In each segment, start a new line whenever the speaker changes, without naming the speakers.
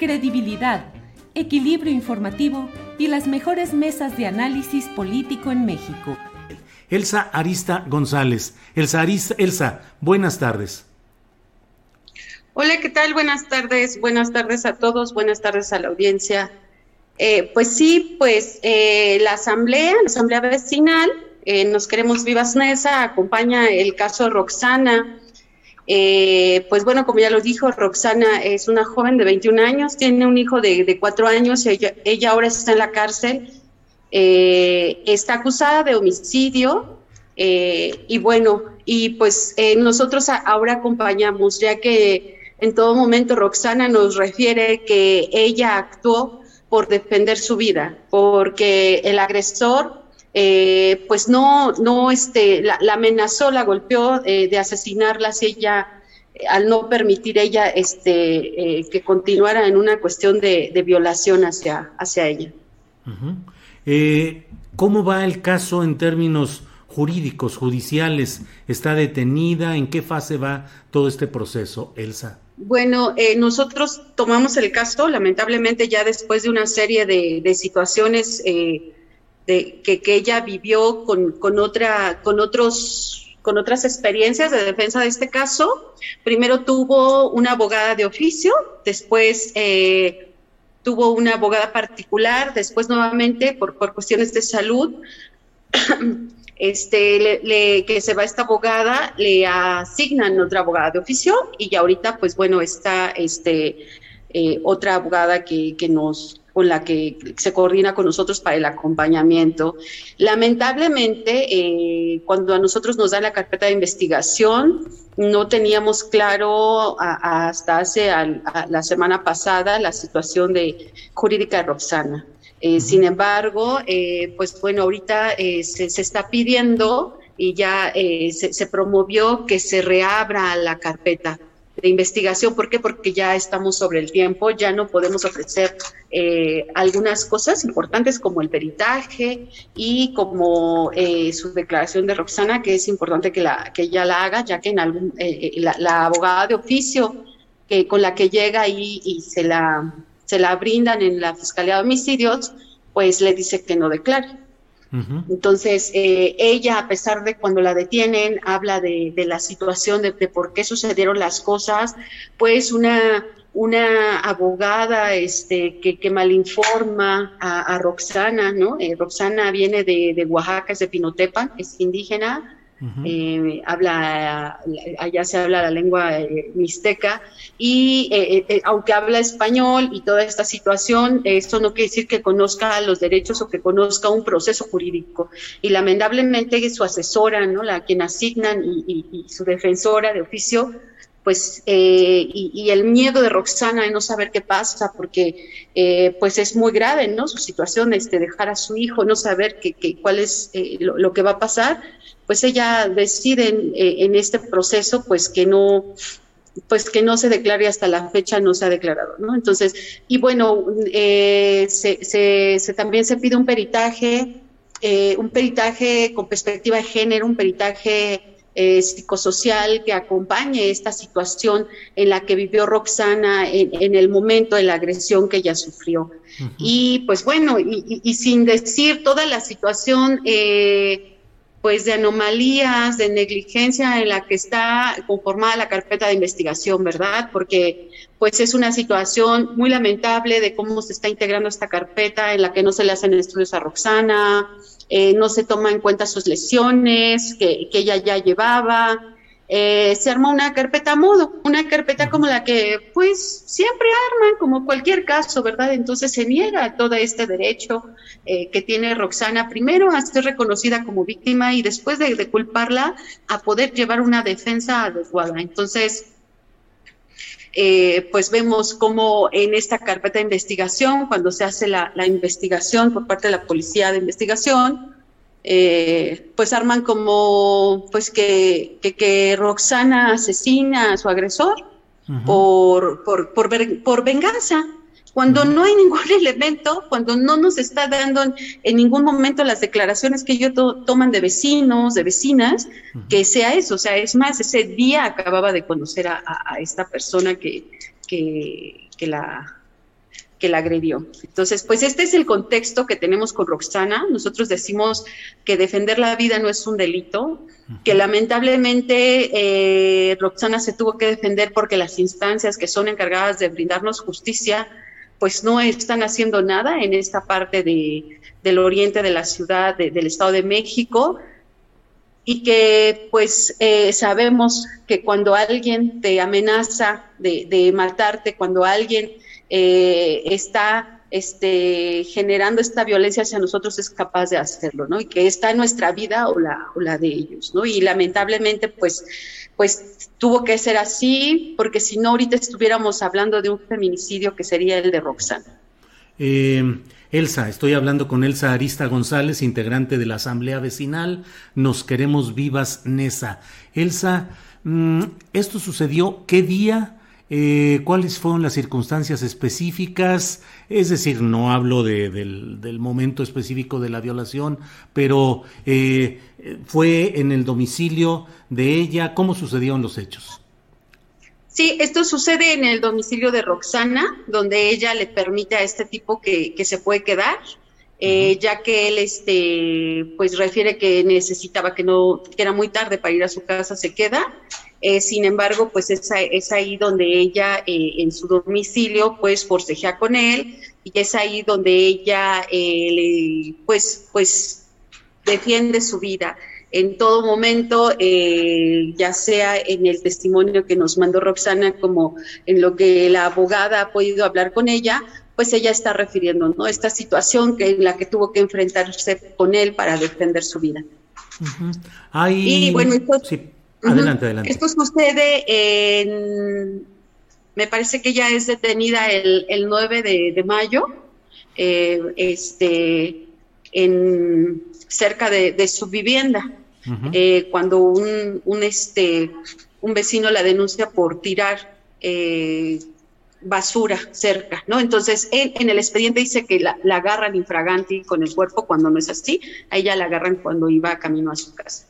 credibilidad, equilibrio informativo y las mejores mesas de análisis político en México.
Elsa Arista González. Elsa Arista, Elsa, buenas tardes.
Hola, ¿qué tal? Buenas tardes, buenas tardes a todos, buenas tardes a la audiencia. Eh, pues sí, pues eh, la asamblea, la asamblea vecinal, eh, Nos Queremos Vivas Nesa, acompaña el caso Roxana. Eh, pues bueno, como ya lo dijo, Roxana es una joven de 21 años, tiene un hijo de, de 4 años, ella, ella ahora está en la cárcel, eh, está acusada de homicidio eh, y bueno, y pues eh, nosotros ahora acompañamos, ya que en todo momento Roxana nos refiere que ella actuó por defender su vida, porque el agresor eh, pues no, no este, la, la amenazó, la golpeó eh, de asesinarla si ella, eh, al no permitir ella este, eh, que continuara en una cuestión de, de violación hacia, hacia ella.
¿Cómo va el caso en términos jurídicos, judiciales? ¿Está detenida? ¿En qué fase va todo este proceso, Elsa?
Bueno, eh, nosotros tomamos el caso, lamentablemente ya después de una serie de, de situaciones eh, que, ella vivió con, con, otra, con, otros, con otras experiencias de defensa de este caso. Primero tuvo una abogada de oficio, después eh, tuvo una abogada particular, después nuevamente por, por cuestiones de salud. este, que se va esta abogada, le asignan otra abogada de oficio y ya ahorita, pues bueno, está este, eh, otra abogada que, que nos con la que se coordina con nosotros para el acompañamiento. Lamentablemente, eh, cuando a nosotros nos dan la carpeta de investigación, no teníamos claro a- a- hasta hace al- a la semana pasada la situación de jurídica de Roxana. Eh, Sin embargo, eh, pues bueno, ahorita eh, se, se está pidiendo y ya eh, se, se promovió que se reabra la carpeta de investigación. ¿Por qué? Porque ya estamos sobre el tiempo, ya no podemos ofrecer eh, algunas cosas importantes como el peritaje y como eh, su declaración de Roxana, que es importante que, la, que ella la haga, ya que en algún, eh, eh, la, la abogada de oficio que, con la que llega y, y se, la, se la brindan en la Fiscalía de Homicidios, pues le dice que no declare. Entonces, eh, ella, a pesar de cuando la detienen, habla de, de la situación, de, de por qué sucedieron las cosas, pues una, una abogada este, que, que malinforma a, a Roxana, ¿no? Eh, Roxana viene de, de Oaxaca, es de Pinotepa, es indígena, Eh, habla, allá se habla la lengua eh, mixteca, y eh, eh, aunque habla español y toda esta situación, esto no quiere decir que conozca los derechos o que conozca un proceso jurídico. Y lamentablemente su asesora, ¿no? la quien asignan y su defensora de oficio, pues, eh, y, y el miedo de Roxana de no saber qué pasa, porque eh, pues es muy grave, ¿no? Su situación, este, dejar a su hijo, no saber qué qué- cuál es eh, lo, lo que va a pasar, pues ella decide en, eh, en este proceso, pues que no, pues que no se declare hasta la fecha, no se ha declarado, ¿no? Entonces, y bueno, eh, se, se- se- también se pide un peritaje, eh, un peritaje con perspectiva de género, un peritaje eh, psicosocial que acompañe esta situación en la que vivió Roxana en, el momento de la agresión que ella sufrió. Y pues bueno, y, sin decir toda la situación eh, pues de anomalías, de negligencia en la que está conformada la carpeta de investigación, ¿verdad? Porque pues es una situación muy lamentable de cómo se está integrando esta carpeta en la que no se le hacen estudios a Roxana, eh, no se toma en cuenta sus lesiones que, que ella ya llevaba, eh, se arma una carpeta a modo, una carpeta como la que pues siempre arman, como cualquier caso, ¿verdad? Entonces se niega todo este derecho eh, que tiene Roxana, primero a ser reconocida como víctima y después de, culparla a poder llevar una defensa adecuada. Entonces, eh, pues vemos como en esta carpeta de investigación, cuando se hace la investigación por parte de la policía de investigación, eh, pues arman como pues que, que, Roxana asesina a su agresor por, por, por, por, venganza. Cuando no hay ningún elemento, cuando no nos está dando en, ningún momento las declaraciones que ellos toman de vecinos, de vecinas, que sea eso. O sea, es más, ese día acababa de conocer a, a esta persona que, que, que la, que la agredió. Entonces, pues este es el contexto que tenemos con Roxana. Nosotros decimos que defender la vida no es un delito, que lamentablemente eh, Roxana se tuvo que defender porque las instancias que son encargadas de brindarnos justicia, pues no están haciendo nada en esta parte de, del oriente de la ciudad, del Estado de México, y que pues eh, sabemos que cuando alguien te amenaza de, de matarte, cuando alguien eh, está este, generando esta violencia hacia nosotros es capaz de hacerlo, ¿no? Y que está en nuestra vida o la, o la de ellos, ¿no? Y lamentablemente, pues, pues tuvo que ser así, porque si no, ahorita estuviéramos hablando de un feminicidio que sería el de Roxana.
Eh, Elsa, estoy hablando con Elsa Arista González, integrante de la Asamblea Vecinal. Nos queremos vivas, Nesa. Elsa, mm, ¿esto sucedió qué día? Eh, cuáles fueron las circunstancias específicas, es decir, no hablo del, momento específico de la violación, pero eh, fue en el domicilio de ella, ¿cómo sucedieron los hechos?
Sí, esto sucede en el domicilio de Roxana, donde ella le permite a este tipo que, se puede quedar, eh, ya que él este, pues refiere que necesitaba que no, que era muy tarde para ir a su casa, se queda eh, sin embargo, pues es, es, ahí donde ella eh, en su domicilio pues forcejea con él y es ahí donde ella eh, pues, pues defiende su vida en todo momento, ya sea en el testimonio que nos mandó Roxana como en lo que la abogada ha podido hablar con ella, pues ella está refiriendo ¿no? esta situación que, en la que tuvo que enfrentarse con él para defender su vida.
Y bueno, Adelante, adelante.
Esto sucede en, me parece que ya es detenida el, el 9 de, mayo, eh, este, en, cerca de, su vivienda, eh, cuando un, un, este, un vecino la denuncia por tirar eh, basura cerca, ¿no? Entonces, en el expediente dice que la, la, agarran infraganti con el cuerpo cuando no es así, a ella la agarran cuando iba camino a su casa.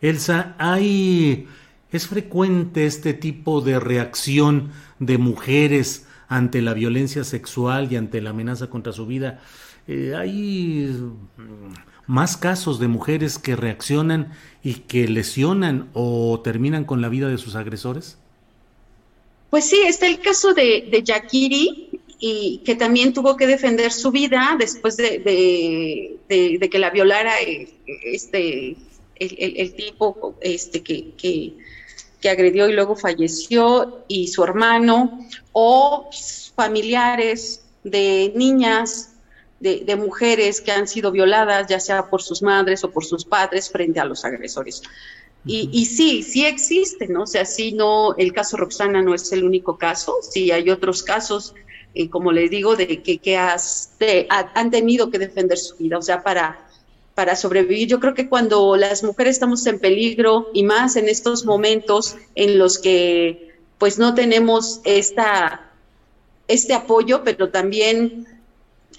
Elsa, hay es frecuente este tipo de reacción de mujeres ante la violencia sexual y ante la amenaza contra su vida. Eh, hay más casos de mujeres que reaccionan y que lesionan o terminan con la vida de sus agresores.
Pues sí, está el caso de, de Yakiri, y que también tuvo que defender su vida después de, de que la violara eh, este el, tipo este, que, que, agredió y luego falleció, y su hermano, o familiares de niñas, de, mujeres que han sido violadas, ya sea por sus madres o por sus padres, frente a los agresores. Y, y, sí, sí existe, ¿no? O sea, sí, no, el caso Roxana no es el único caso, sí hay otros casos, eh, como les digo, de que, que has, han tenido que defender su vida, o sea, para para sobrevivir. Yo creo que cuando las mujeres estamos en peligro y más en estos momentos en los que pues no tenemos esta, este apoyo, pero también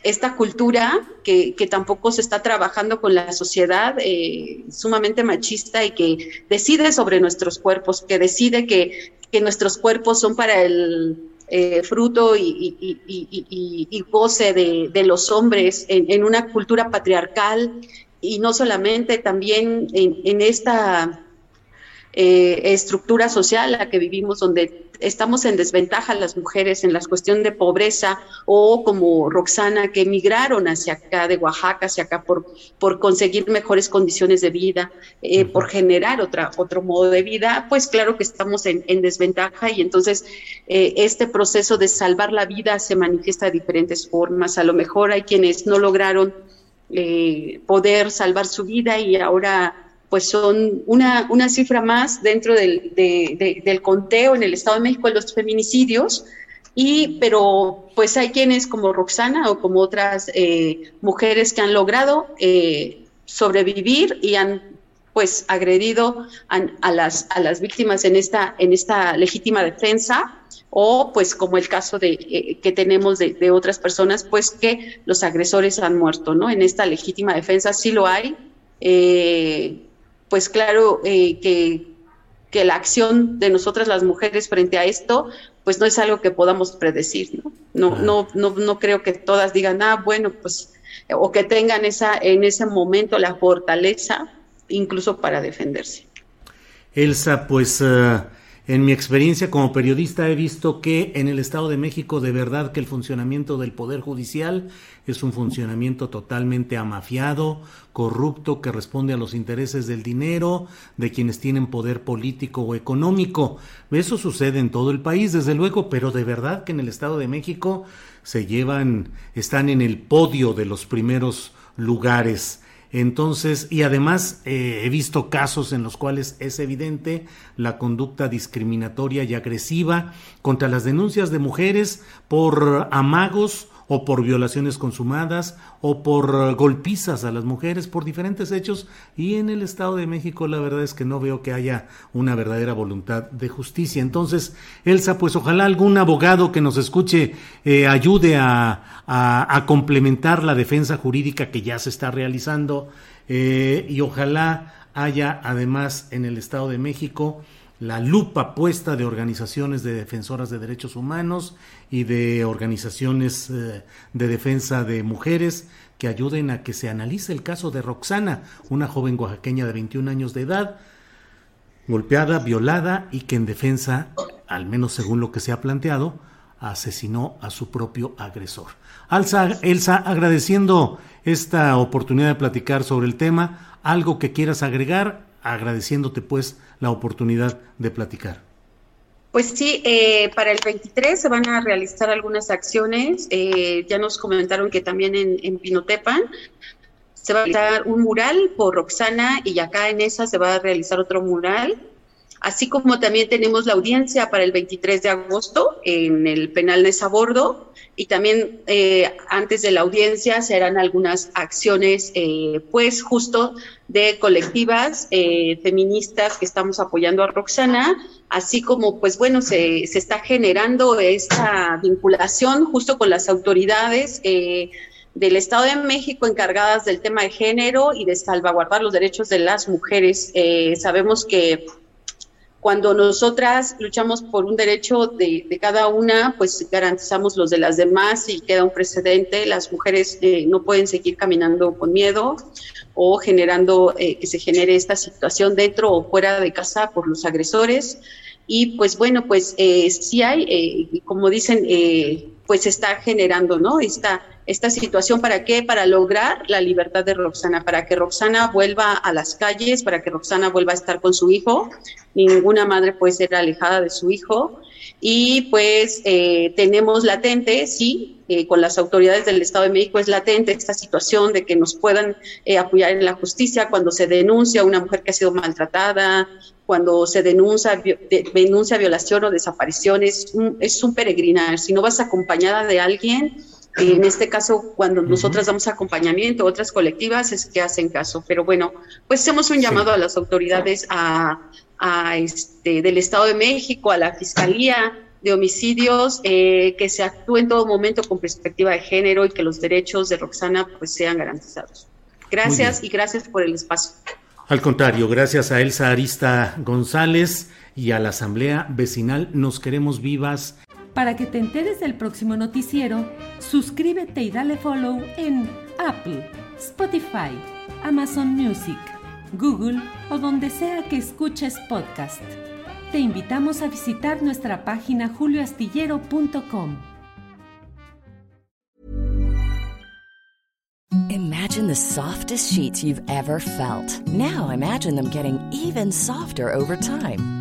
esta cultura que, tampoco se está trabajando con la sociedad eh, sumamente machista y que decide sobre nuestros cuerpos, que decide que, nuestros cuerpos son para el eh, fruto y, goce de, los hombres en, una cultura patriarcal y no solamente también en, esta eh, estructura social la que vivimos donde estamos en desventaja las mujeres en la cuestión de pobreza o como Roxana que emigraron hacia acá de Oaxaca hacia acá por, por conseguir mejores condiciones de vida, eh, por generar otra, otro modo de vida, pues claro que estamos en, desventaja y entonces eh, este proceso de salvar la vida se manifiesta de diferentes formas. A lo mejor hay quienes no lograron eh, poder salvar su vida y ahora pues son una, una cifra más dentro del, del, conteo en el Estado de México de los feminicidios, y, pero pues hay quienes como Roxana o como otras eh, mujeres que han logrado eh, sobrevivir y han pues agredido a, las, a las víctimas en esta, en esta legítima defensa o pues como el caso de, eh, que tenemos de, de, otras personas, pues que los agresores han muerto, ¿no? En esta legítima defensa sí lo hay, pues claro eh, que, que, la acción de nosotras las mujeres frente a esto, pues no es algo que podamos predecir, ¿no? No, no, no, no creo que todas digan, ah, bueno, pues, o que tengan esa, en ese momento la fortaleza, incluso para defenderse.
Elsa, pues uh, en mi experiencia como periodista he visto que en el Estado de México de verdad que el funcionamiento del Poder Judicial es un funcionamiento totalmente amafiado, corrupto, que responde a los intereses del dinero, de quienes tienen poder político o económico. Eso sucede en todo el país, desde luego, pero de verdad que en el Estado de México se llevan, están en el podio de los primeros lugares entonces, y además eh, he visto casos en los cuales es evidente la conducta discriminatoria y agresiva contra las denuncias de mujeres por amagos o por violaciones consumadas o por golpizas a las mujeres por diferentes hechos y en el Estado de México la verdad es que no veo que haya una verdadera voluntad de justicia. Entonces, Elsa, pues ojalá algún abogado que nos escuche eh, ayude a, a, complementar la defensa jurídica que ya se está realizando eh, y ojalá haya además en el Estado de México la lupa puesta de organizaciones de defensoras de derechos humanos y de organizaciones eh, de defensa de mujeres que ayuden a que se analice el caso de Roxana, una joven oaxaqueña de 21 años de edad, golpeada, violada y que en defensa, al menos según lo que se ha planteado, asesinó a su propio agresor. Elsa, agradeciendo esta oportunidad de platicar sobre el tema, algo que quieras agregar, agradeciéndote pues la oportunidad de platicar.
Pues sí, eh, para el 23 se van a realizar algunas acciones. Eh, ya nos comentaron que también en, en, Pinotepan se va a realizar un mural por Roxana y acá en esa se va a realizar otro mural. Así como también tenemos la audiencia para el 23 de agosto en el penal de Sabordo y también eh, antes de la audiencia se harán algunas acciones, eh, pues justo de colectivas eh, feministas que estamos apoyando a Roxana, así como, pues bueno, se, se está generando esta vinculación justo con las autoridades del Estado de México encargadas del tema de género y de salvaguardar los derechos de las mujeres. sabemos que cuando nosotras luchamos por un derecho de, cada una, pues garantizamos los de las demás y queda un precedente. Las mujeres eh, no pueden seguir caminando con miedo o generando eh, que se genere esta situación dentro o fuera de casa por los agresores. Y pues bueno, pues eh, sí hay, como dicen, pues está generando, ¿no? Esta, esta situación, ¿para qué? Para lograr la libertad de Roxana, para que Roxana vuelva a las calles, para que Roxana vuelva a estar con su hijo. Ninguna madre puede ser alejada de su hijo. Y pues eh, tenemos latente, sí, eh, con las autoridades del Estado de México es latente esta situación de que nos puedan eh, apoyar en la justicia cuando se denuncia una mujer que ha sido maltratada, cuando se denuncia, denuncia violación o desaparición, es un, es un peregrinar. Si no vas acompañada de alguien, en este caso, cuando nosotras damos acompañamiento, otras colectivas es que hacen caso. Pero bueno, pues hacemos un llamado a las autoridades a, a este, del Estado de México, a la Fiscalía, de homicidios, eh, que se actúe en todo momento con perspectiva de género y que los derechos de Roxana pues sean garantizados. Gracias y gracias por el espacio.
Al contrario, gracias a Elsa Arista González y a la Asamblea Vecinal Nos Queremos Vivas.
Para que te enteres del próximo noticiero, suscríbete y dale follow en Apple, Spotify, Amazon Music, Google o donde sea que escuches podcast. Te invitamos a visitar nuestra página julioastillero.com.
Imagine the softest sheets you've ever felt. Now imagine them getting even softer over time.